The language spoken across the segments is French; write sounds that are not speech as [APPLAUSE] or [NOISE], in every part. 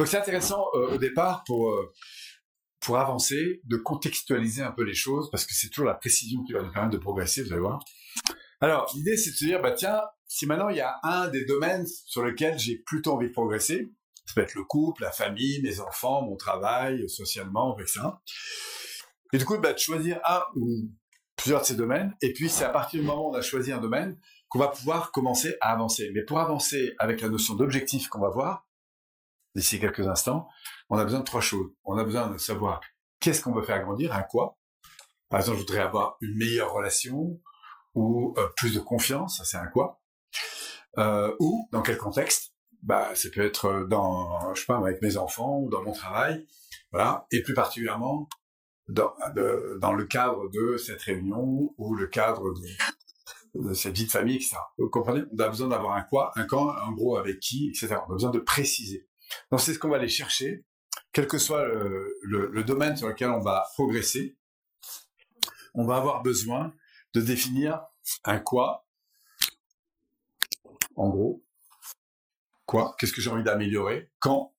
Donc c'est intéressant euh, au départ pour euh, pour avancer, de contextualiser un peu les choses, parce que c'est toujours la précision qui va nous permettre de progresser, vous allez voir. Alors, l'idée, c'est de se dire, bah tiens, si maintenant il y a un des domaines sur lesquels j'ai plutôt envie de progresser, ça peut être le couple, la famille, mes enfants, mon travail, socialement, etc. Et du coup, bah, de choisir un ou plusieurs de ces domaines, et puis c'est à partir du moment où on a choisi un domaine qu'on va pouvoir commencer à avancer. Mais pour avancer avec la notion d'objectif qu'on va voir, d'ici quelques instants, on a besoin de trois choses. On a besoin de savoir qu'est-ce qu'on veut faire grandir, un quoi. Par exemple, je voudrais avoir une meilleure relation ou euh, plus de confiance, ça c'est un quoi. Euh, ou dans quel contexte? Bah, ça peut être dans, je sais pas, avec mes enfants ou dans mon travail, voilà. Et plus particulièrement dans, le cadre de cette réunion ou le cadre de, de cette vie de famille, etc. Vous comprenez? On a besoin d'avoir un quoi, un quand, en gros avec qui, etc. On a besoin de préciser. Donc c'est ce qu'on va aller chercher, quel que soit le, domaine sur lequel on va progresser. On va avoir besoin de définir un quoi, en gros, quoi, qu'est-ce que j'ai envie d'améliorer, quand,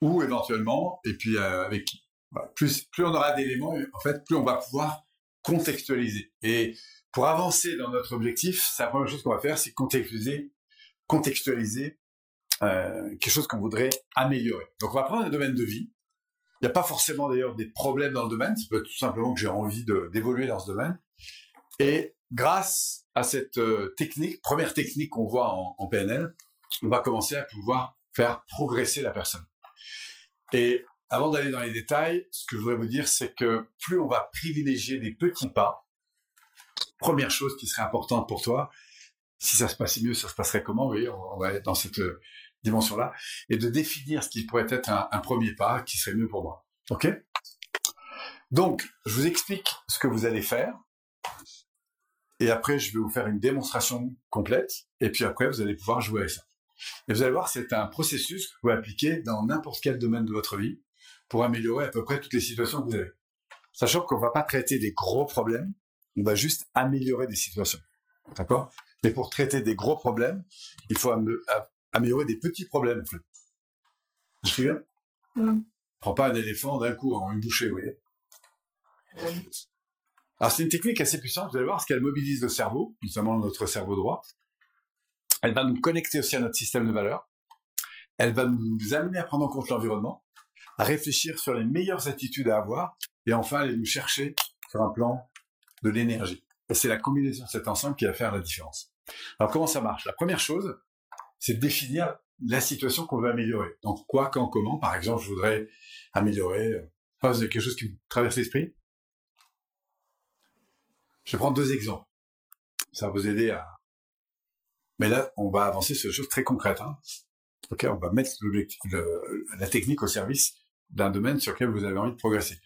ou éventuellement, et puis euh, avec qui. Plus, plus on aura d'éléments, en fait, plus on va pouvoir contextualiser. Et pour avancer dans notre objectif, c'est la première chose qu'on va faire, c'est contextualiser, contextualiser euh, quelque chose qu'on voudrait améliorer. Donc on va prendre un domaine de vie. Il n'y a pas forcément d'ailleurs des problèmes dans le domaine, ça peut être tout simplement que j'ai envie d'évoluer dans ce domaine. Et grâce à cette euh, technique, première technique qu'on voit en, en, PNL, on va commencer à pouvoir faire progresser la personne. Et avant d'aller dans les détails, ce que je voudrais vous dire, c'est que plus on va privilégier des petits pas, première chose qui serait importante pour toi, si ça se passait mieux, ça se passerait comment Vous on va être dans cette dimension-là, et de définir ce qui pourrait être un, premier pas qui serait mieux pour moi. Ok? Donc, je vous explique ce que vous allez faire, et après, je vais vous faire une démonstration complète, et puis après, vous allez pouvoir jouer avec ça. Et vous allez voir, c'est un processus que vous pouvez appliquer dans n'importe quel domaine de votre vie pour améliorer à peu près toutes les situations que vous avez. Sachant qu'on va pas traiter des gros problèmes, on va juste améliorer des situations. D'accord? Mais pour traiter des gros problèmes, il faut améliorer des petits problèmes, en fait. Je suis bien mm. Prends pas un éléphant d'un coup en une bouchée, vous voyez? Alors c'est une technique assez puissante, vous allez voir, parce qu'elle mobilise le cerveau, notamment notre cerveau droit. Elle va nous connecter aussi à notre système de valeurs. Elle va nous amener à prendre en compte l'environnement, à réfléchir sur les meilleures attitudes à avoir, et enfin aller nous chercher sur un plan de l'énergie. Et c'est la combinaison de cet ensemble qui va faire la différence. Alors comment ça marche? La première chose, c'est de définir la situation qu'on veut améliorer. Donc quoi, quand, comment. Par exemple, je voudrais améliorer. Euh, enfin, vous avez quelque chose qui vous traverse l'esprit Je vais prendre deux exemples. Ça va vous aider à. Mais là, on va avancer sur des choses très concrètes. Hein. Ok, on va mettre la technique au service d'un domaine sur lequel vous avez envie de progresser.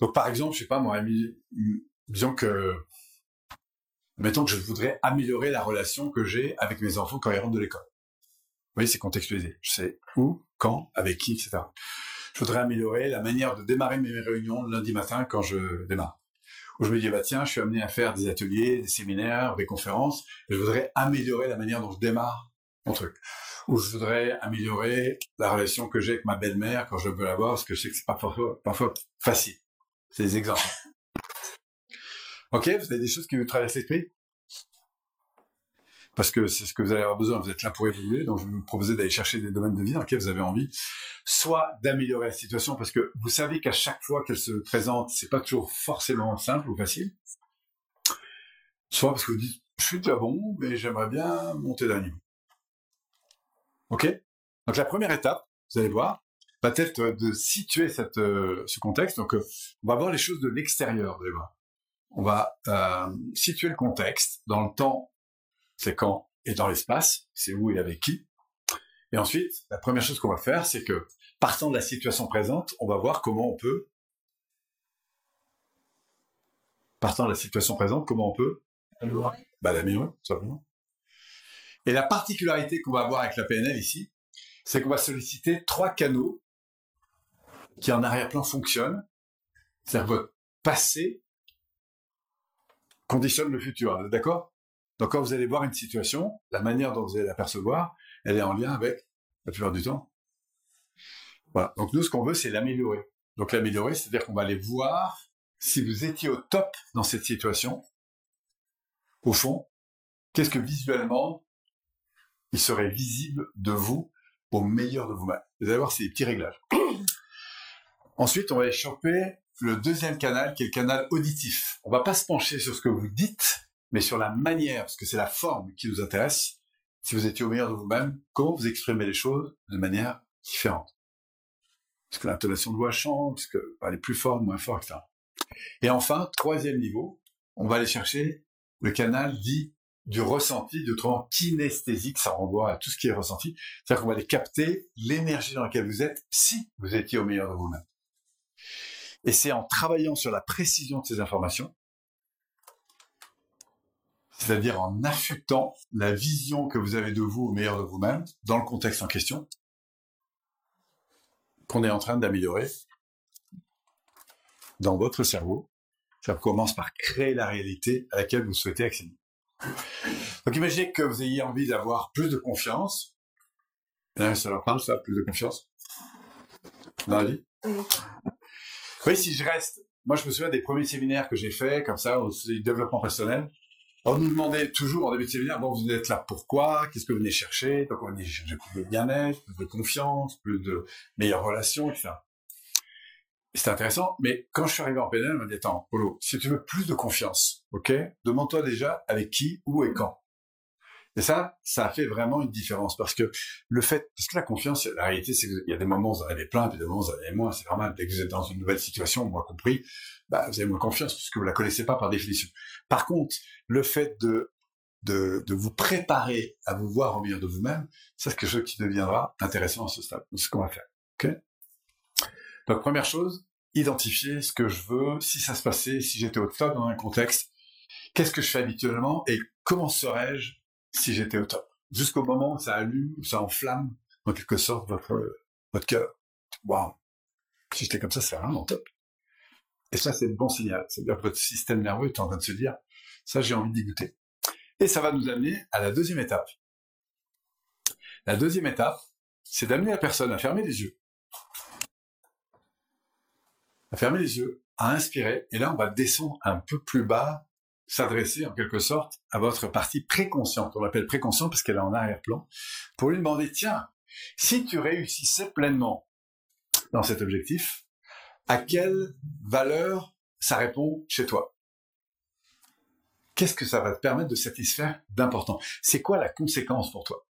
Donc, par exemple, je sais pas moi, disons que mettons que je voudrais améliorer la relation que j'ai avec mes enfants quand ils rentrent de l'école. Vous voyez, c'est contextualisé. Je sais où, quand, avec qui, etc. Je voudrais améliorer la manière de démarrer mes réunions lundi matin quand je démarre. Où je me dis, bah tiens, je suis amené à faire des ateliers, des séminaires, des conférences, je voudrais améliorer la manière dont je démarre mon truc. Ou je voudrais améliorer la relation que j'ai avec ma belle-mère quand je veux la voir, parce que je sais que c'est parfois, parfois facile. C'est des exemples. Ok, vous avez des choses qui vous traversent l'esprit? Parce que c'est ce que vous allez avoir besoin, vous êtes là pour évoluer, donc je vais vous proposer d'aller chercher des domaines de vie dans lesquels vous avez envie, soit d'améliorer la situation, parce que vous savez qu'à chaque fois qu'elle se présente, c'est pas toujours forcément simple ou facile, soit parce que vous dites, je suis déjà bon, mais j'aimerais bien monter d'un niveau. Ok? Donc la première étape, vous allez voir, va être de situer euh, ce contexte. Donc, euh, on va voir les choses de l'extérieur, vous allez voir on va euh, situer le contexte dans le temps, c'est quand, et dans l'espace, c'est où et avec qui. Et ensuite, la première chose qu'on va faire, c'est que partant de la situation présente, on va voir comment on peut, partant de la situation présente, comment on peut bah, l'améliorer, tout simplement. Et la particularité qu'on va avoir avec la PNL ici, c'est qu'on va solliciter trois canaux qui en arrière-plan fonctionnent. C'est-à-dire votre passé, conditionne le futur. D'accord? Donc quand vous allez voir une situation, la manière dont vous allez l'apercevoir, elle est en lien avec la plupart du temps. Voilà. Donc nous, ce qu'on veut, c'est l'améliorer. Donc l'améliorer, c'est-à-dire qu'on va aller voir si vous étiez au top dans cette situation. Au fond, qu'est-ce que visuellement il serait visible de vous au meilleur de vous-même? Vous allez voir, c'est des petits réglages. [COUGHS] Ensuite, on va échapper le deuxième canal, qui est le canal auditif. On va pas se pencher sur ce que vous dites, mais sur la manière, parce que c'est la forme qui nous intéresse. Si vous étiez au meilleur de vous-même, comment vous exprimez les choses de manière différente? Est-ce que l'intonation de voix change, est-ce que elle est plus forte, moins forte, etc. Et enfin, troisième niveau, on va aller chercher le canal dit du ressenti, d'autrement kinesthésique, ça renvoie à tout ce qui est ressenti. C'est-à-dire qu'on va aller capter l'énergie dans laquelle vous êtes si vous étiez au meilleur de vous-même. Et c'est en travaillant sur la précision de ces informations, c'est-à-dire en affûtant la vision que vous avez de vous au meilleur de vous-même, dans le contexte en question, qu'on est en train d'améliorer dans votre cerveau. Ça commence par créer la réalité à laquelle vous souhaitez accéder. Donc imaginez que vous ayez envie d'avoir plus de confiance. ça leur parle, ça, plus de confiance? Dans la vie? Oui, si je reste... Moi, je me souviens des premiers séminaires que j'ai faits, comme ça, au développement personnel. On nous demandait toujours en début de séminaire, bon, vous êtes là pourquoi? Qu'est-ce que vous venez chercher? Donc, on venait chercher plus de bien-être, plus de confiance, plus de meilleures relations, etc. C'était intéressant, mais quand je suis arrivé en PNL, on m'a dit, attends, Polo, si tu veux plus de confiance, ok, demande-toi déjà avec qui, où et quand. Et ça, ça a fait vraiment une différence parce que le fait, parce que la confiance, la réalité, c'est qu'il y a des moments où vous en avez plein, puis des moments où vous en avez moins, c'est normal. Dès que vous êtes dans une nouvelle situation, moi compris, bah, vous avez moins confiance parce que vous la connaissez pas par définition. Par contre, le fait de, de, vous préparer à vous voir au meilleur de vous-même, c'est quelque chose qui deviendra intéressant à ce stade. C'est ce qu'on va faire. Ok? Donc, première chose, identifier ce que je veux, si ça se passait, si j'étais au top dans un contexte, qu'est-ce que je fais habituellement et comment serais-je si j'étais au top Jusqu'au moment où ça allume, où ça enflamme, en quelque sorte, votre, cœur. Waouh Si j'étais comme ça, c'est vraiment top. Et ça, c'est le bon signal. C'est-à-dire que votre système nerveux est en train de se dire, ça, j'ai envie d'y goûter. Et ça va nous amener à la deuxième étape. La deuxième étape, c'est d'amener la personne à fermer les yeux à fermer les yeux, à inspirer, et là on va descendre un peu plus bas, s'adresser en quelque sorte à votre partie préconsciente. On l'appelle préconsciente parce qu'elle est en arrière-plan, pour lui demander, tiens, si tu réussissais pleinement dans cet objectif, à quelle valeur ça répond chez toi? Qu'est-ce que ça va te permettre de satisfaire d'important? C'est quoi la conséquence pour toi?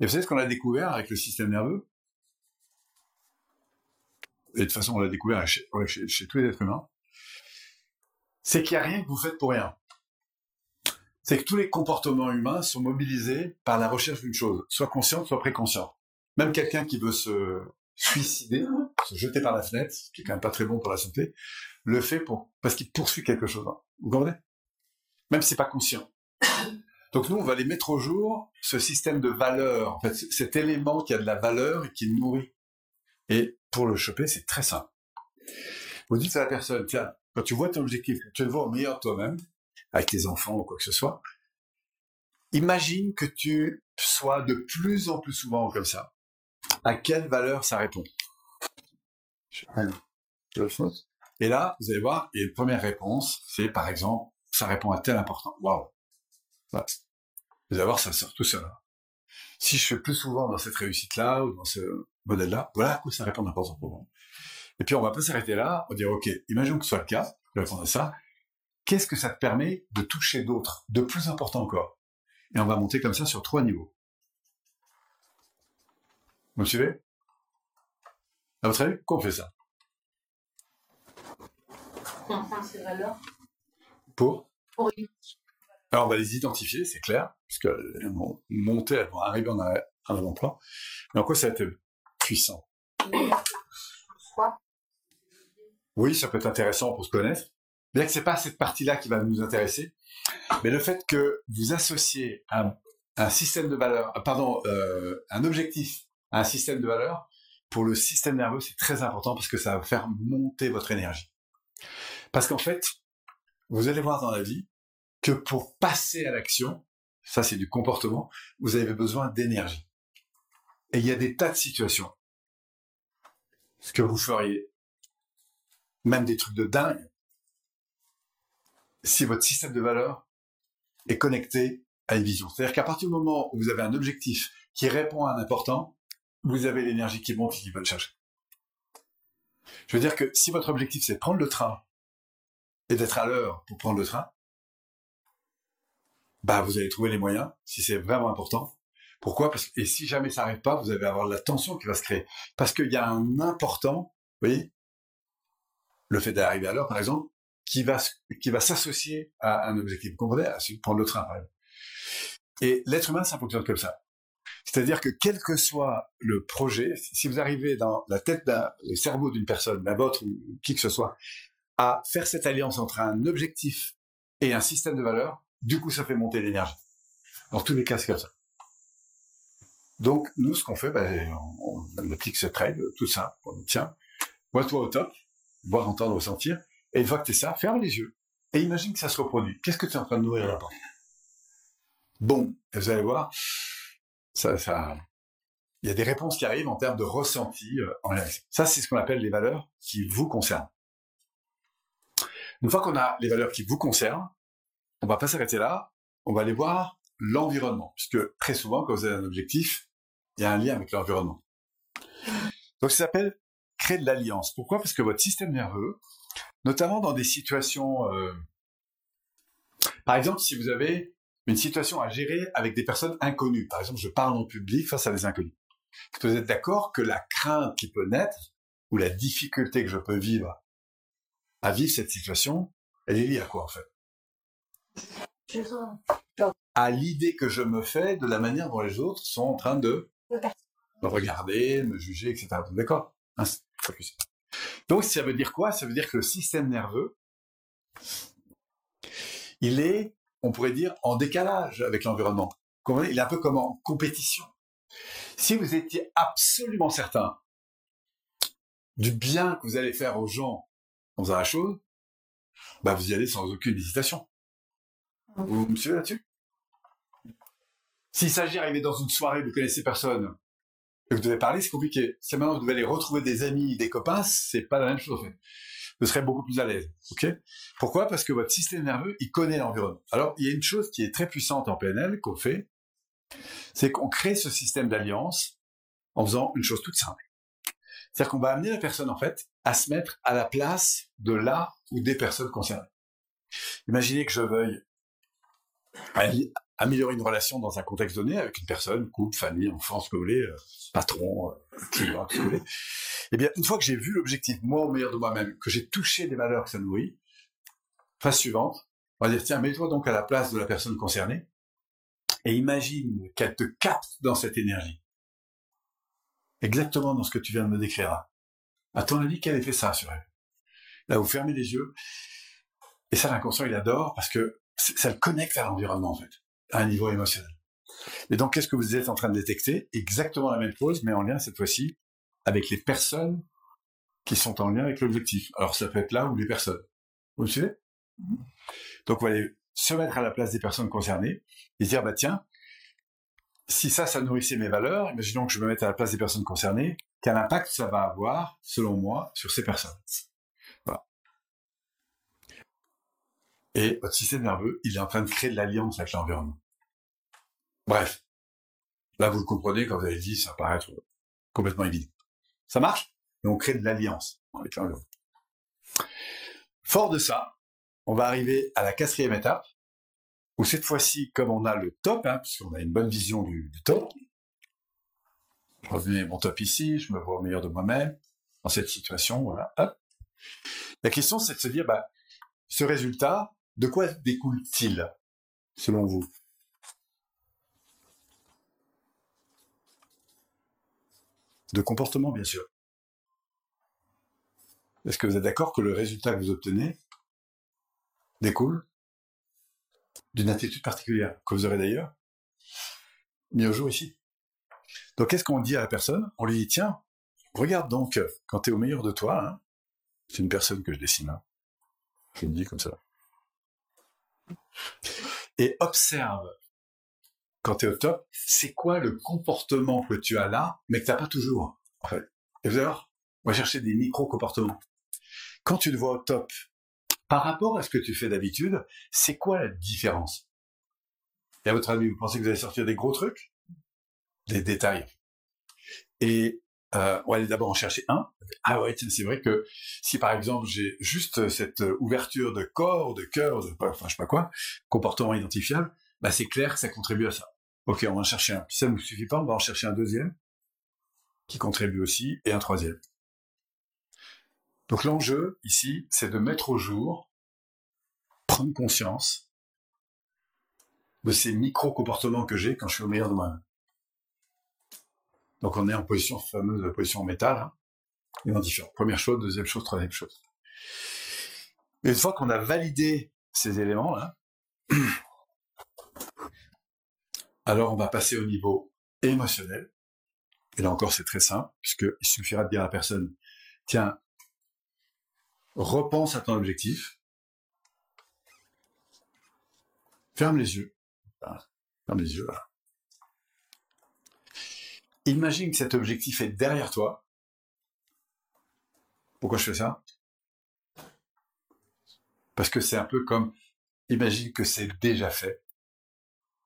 Et vous savez ce qu'on a découvert avec le système nerveux? Et de toute façon on l'a découvert chez, tous les êtres humains, c'est qu'il n'y a rien que vous faites pour rien. C'est que tous les comportements humains sont mobilisés par la recherche d'une chose, soit consciente, soit préconsciente. Même quelqu'un qui veut se suicider, se jeter par la fenêtre, ce qui est quand même pas très bon pour la santé, le fait pour, parce qu'il poursuit quelque chose. Vous comprenez? Même si c'est pas conscient. Donc nous, on va aller mettre au jour ce système de valeur, cet élément qui a de la valeur et qui nourrit. Et pour le choper, c'est très simple. Vous dites à la personne, tiens, quand tu vois ton objectif, tu le vois au meilleur toi-même, avec tes enfants ou quoi que ce soit, imagine que tu sois de plus en plus souvent comme ça. À quelle valeur ça répond? Et là, vous allez voir, et une première réponse, c'est par exemple, ça répond à tel important. Waouh Vous allez voir, ça sort tout seul. Si je fais plus souvent dans cette réussite-là, ou dans ce modèle-là, voilà à quoi ça répond d'importance pour moi. Et puis on va pas s'arrêter là, on va dire, ok, imaginons que ce soit le cas, je vais répondre à ça, qu'est-ce que ça te permet de toucher d'autres, de plus important encore? Et on va monter comme ça sur trois niveaux. Vous me suivez? À votre avis, pourquoi on fait ça? Pour Pour? Alors on va les identifier, c'est clair, puisqu'elles vont monter, elles vont arriver en avant-plan. Mais en quoi ça va être puissant? Oui, ça peut être intéressant pour se connaître. Bien que c'est pas cette partie-là qui va nous intéresser, mais le fait que vous associez un, système de valeur, euh, pardon, euh, un objectif à un système de valeur, pour le système nerveux, c'est très important parce que ça va faire monter votre énergie. Parce qu'en fait, vous allez voir dans la vie que pour passer à l'action, ça c'est du comportement, vous avez besoin d'énergie. Et il y a des tas de situations. Ce que vous feriez, même des trucs de dingue, si votre système de valeurs est connecté à une vision. C'est-à-dire qu'à partir du moment où vous avez un objectif qui répond à un important, vous avez l'énergie qui monte et qui va le chercher. Je veux dire que si votre objectif c'est de prendre le train et d'être à l'heure pour prendre le train, bah vous allez trouver les moyens si c'est vraiment important. Pourquoi? Et si jamais ça n'arrive pas, vous allez avoir la tension qui va se créer. Parce qu'il y a un important, vous voyez, le fait d'arriver à l'heure par exemple, qui va, qui va s'associer à un objectif. Vous comprenez? À prendre le train par exemple. Et l'être humain, ça fonctionne comme ça. C'est-à-dire que quel que soit le projet, si vous arrivez dans la tête le cerveau d'une personne, la vôtre ou qui que ce soit, à faire cette alliance entre un objectif et un système de valeurs, du coup, ça fait monter l'énergie. Dans tous les cas, c'est comme ça. Donc, nous, ce qu'on fait, ben, on, applique cette règle, tout ça. On tiens, vois-toi au top, voir, entendre, ressentir. Et une fois que tu es ça, ferme les yeux. Et imagine que ça se reproduit. Qu'est-ce que tu es en train de nourrir là-bas Bon, vous allez voir, il y a des réponses qui arrivent en termes de ressenti. Euh, en ça, c'est ce qu'on appelle les valeurs qui vous concernent. Une fois qu'on a les valeurs qui vous concernent, on va pas s'arrêter là. On va aller voir l'environnement, puisque très souvent, quand vous avez un objectif, il y a un lien avec l'environnement. Donc, ça s'appelle créer de l'alliance. Pourquoi? Parce que votre système nerveux, notamment dans des situations, euh, par exemple, si vous avez une situation à gérer avec des personnes inconnues. Par exemple, je parle en public face à des inconnus. Vous êtes d'accord que la crainte qui peut naître, ou la difficulté que je peux vivre à vivre cette situation, elle est liée à quoi en fait? À l'idée que je me fais de la manière dont les autres sont en train de me regarder, me juger, etc. D'accord? Donc ça veut dire quoi? Ça veut dire que le système nerveux, il est on pourrait dire, en décalage avec l'environnement. Il est un peu comme en compétition. Si vous étiez absolument certain du bien que vous allez faire aux gens en faisant la chose, bah vous y allez sans aucune hésitation. Vous me suivez là-dessus? S'il s'agit d'arriver dans une soirée, vous connaissez personne, et vous devez parler, c'est compliqué. Si maintenant vous devez aller retrouver des amis, des copains, c'est pas la même chose vous serez beaucoup plus à l'aise. Ok? Pourquoi? Parce que votre système nerveux, il connaît l'environnement. Alors, il y a une chose qui est très puissante en PNL qu'on fait, c'est qu'on crée ce système d'alliance en faisant une chose toute simple. C'est-à-dire qu'on va amener la personne, en fait, à se mettre à la place de la ou des personnes concernées. Imaginez que je veuille améliorer une relation dans un contexte donné avec une personne, couple, famille, enfant, ce que vous voulez, patron, euh, client, ce que vous voulez. Eh bien, une fois que j'ai vu l'objectif, moi au meilleur de moi-même, que j'ai touché des valeurs que ça nourrit, phase suivante, on va dire, tiens, mets-toi donc à la place de la personne concernée et imagine qu'elle te capte dans cette énergie. Exactement dans ce que tu viens de me décrire. À ton avis, quel effet ça sur elle? Là, vous fermez les yeux, et ça, l'inconscient, il adore parce que ça le connecte à l'environnement, en fait, à un niveau émotionnel. Et donc, qu'est-ce que vous êtes en train de détecter? Exactement la même chose, mais en lien cette fois-ci avec les personnes qui sont en lien avec l'objectif. Alors, ça peut être là ou les personnes. Vous me suivez? Donc, vous allez se mettre à la place des personnes concernées et dire, bah tiens, si ça, ça nourrissait mes valeurs, imaginons que je me mette à la place des personnes concernées, quel impact ça va avoir, selon moi, sur ces personnes? Voilà. Et votre système nerveux, il est en train de créer de l'alliance avec l'environnement. Bref. Là, vous le comprenez quand vous avez dit, ça paraît complètement évident. Ça marche? Et on crée de l'alliance. Fort de ça, on va arriver à la quatrième étape, où cette fois-ci, comme on a le top, hein, puisqu'on a une bonne vision du, top, je remets mon top ici, je me vois au meilleur de moi-même, dans cette situation, voilà, La question, c'est de se dire, bah, ce résultat, de quoi découle-t-il, selon vous? De comportement, bien sûr. Est-ce que vous êtes d'accord que le résultat que vous obtenez découle d'une attitude particulière, que vous aurez d'ailleurs mis au jour ici? Donc qu'est-ce qu'on dit à la personne? On lui dit, tiens, regarde donc, quand tu es au meilleur de toi, hein, c'est une personne que je dessine, hein, je le dis comme ça, et observe quand tu es au top, c'est quoi le comportement que tu as là, mais que tu n'as pas toujours, en fait? Et vous allez voir, on va chercher des micro-comportements. Quand tu te vois au top, par rapport à ce que tu fais d'habitude, c'est quoi la différence? Et à votre avis, vous pensez que vous allez sortir des gros trucs? Des détails? Et euh, on va aller d'abord en chercher un. Ah ouais, tiens, c'est vrai que si par exemple j'ai juste cette ouverture de corps, de cœur, de enfin je sais pas quoi, comportement identifiable, bah c'est clair que ça contribue à ça. Ok, on va en chercher un. Si ça ne nous suffit pas, on va en chercher un deuxième qui contribue aussi et un troisième. Donc l'enjeu ici, c'est de mettre au jour, prendre conscience de ces micro-comportements que j'ai quand je suis au meilleur de moi-même. Donc on est en position fameuse de position métal, hein, différent. Première chose, deuxième chose, troisième chose. Et une fois qu'on a validé ces éléments-là, [CLEARS THROAT] alors on va passer au niveau émotionnel. Et là encore, c'est très simple, puisqu'il suffira de dire à la personne, tiens, repense à ton objectif, ferme les yeux, ferme les yeux. Imagine que cet objectif est derrière toi. Pourquoi je fais ça? Parce que c'est un peu comme, imagine que c'est déjà fait.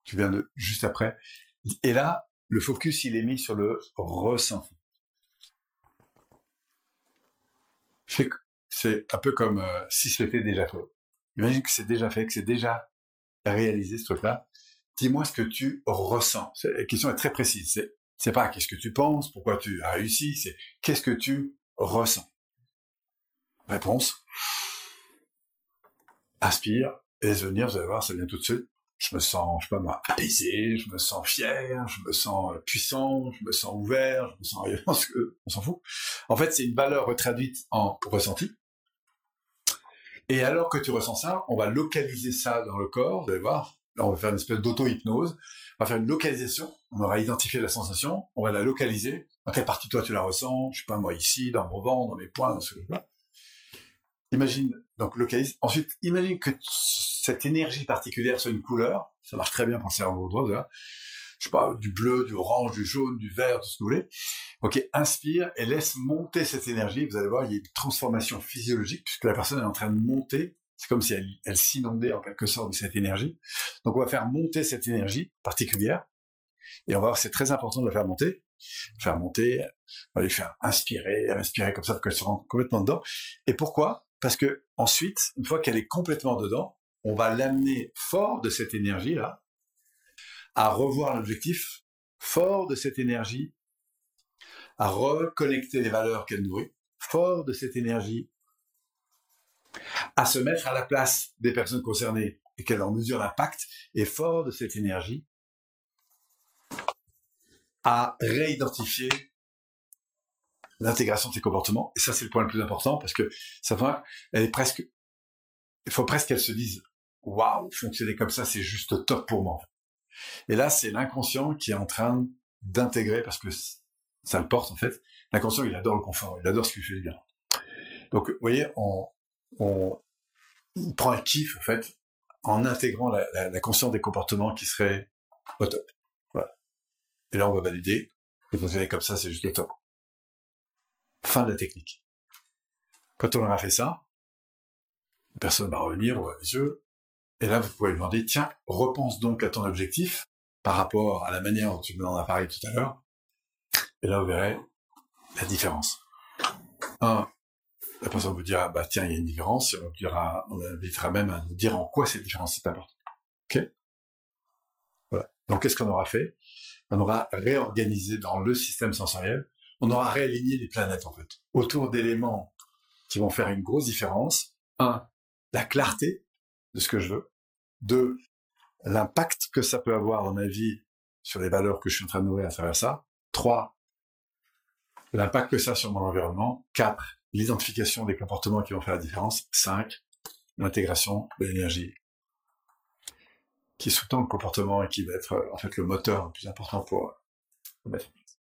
Tu viens de juste après. Et là, le focus, il est mis sur le ressenti. C'est un peu comme euh, si c'était déjà fait. Imagine que c'est déjà fait, que c'est déjà réalisé ce truc-là. Dis-moi ce que tu ressens. La question est très précise. C'est c'est pas qu'est-ce que tu penses, pourquoi tu as réussi, c'est qu'est-ce que tu ressens. Réponse. Aspire, et venir, vous allez voir, ça vient tout de suite. Je me sens, je sais pas moi, apaisé, je me sens fier, je me sens euh, puissant, je me sens ouvert, je me sens rien, [LAUGHS] on s'en fout. En fait, c'est une valeur retraduite en ressenti. Et alors que tu ressens ça, on va localiser ça dans le corps, vous allez voir. Là, on va faire une espèce d'auto-hypnose on va faire une localisation. On aura identifié la sensation, on va la localiser. Dans quelle partie toi tu la ressens? Je sais pas moi ici, dans mon ventre, dans mes poings, dans ce là Imagine donc localise. Ensuite, imagine que cette énergie particulière soit une couleur. Ça marche très bien pour le cerveau droit. Là. Je sais pas du bleu, du orange, du jaune, du vert, tout ce que vous voulez. Ok, inspire et laisse monter cette énergie. Vous allez voir, il y a une transformation physiologique puisque la personne est en train de monter c'est comme si elle, s'inondait en quelque sorte de cette énergie. Donc on va faire monter cette énergie particulière. Et on va voir, c'est très important de la faire monter. Faire monter, on va lui faire inspirer, inspirer comme ça pour qu'elle se rende complètement dedans. Et pourquoi? Parce que ensuite, une fois qu'elle est complètement dedans, on va l'amener fort de cette énergie-là, à revoir l'objectif, fort de cette énergie, à reconnecter les valeurs qu'elle nourrit, fort de cette énergie, à se mettre à la place des personnes concernées et qu'elle en mesure l'impact, et fort de cette énergie, à réidentifier l'intégration de ses comportements. Et ça, c'est le point le plus important parce que ça va, elle est presque, il faut presque qu'elle se dise, waouh, fonctionner comme ça, c'est juste top pour moi. Et là, c'est l'inconscient qui est en train d'intégrer parce que ça le porte en fait. L'inconscient, il adore le confort, il adore ce qui fait bien. Donc, vous voyez, on, on, prend un kiff, en fait, en intégrant la, conscience des comportements qui seraient au top. Voilà. Et là, on va valider. Fonctionner comme ça, c'est juste au top. Fin de la technique. Quand on aura fait ça, personne va revenir, on les yeux, et là, vous pouvez demander, tiens, repense donc à ton objectif par rapport à la manière dont tu en as parlé tout à l'heure. Et là, vous verrez la différence. Un, la personne vous dira, bah tiens, il y a une différence, on dira, on invitera même à nous dire en quoi cette différence est importante. Ok? Voilà. Donc qu'est-ce qu'on aura fait? On aura réorganisé dans le système sensoriel, on aura réaligné les planètes en fait, autour d'éléments qui vont faire une grosse différence. Un, la clarté de ce que je veux. Deux, l'impact que ça peut avoir dans ma vie sur les valeurs que je suis en train de nourrir à travers ça. Trois, l'impact que ça a sur mon environnement. Quatre, l'identification des comportements qui vont faire la différence. 5. L'intégration de l'énergie qui sous-tend le comportement et qui va être en fait le moteur le plus important pour,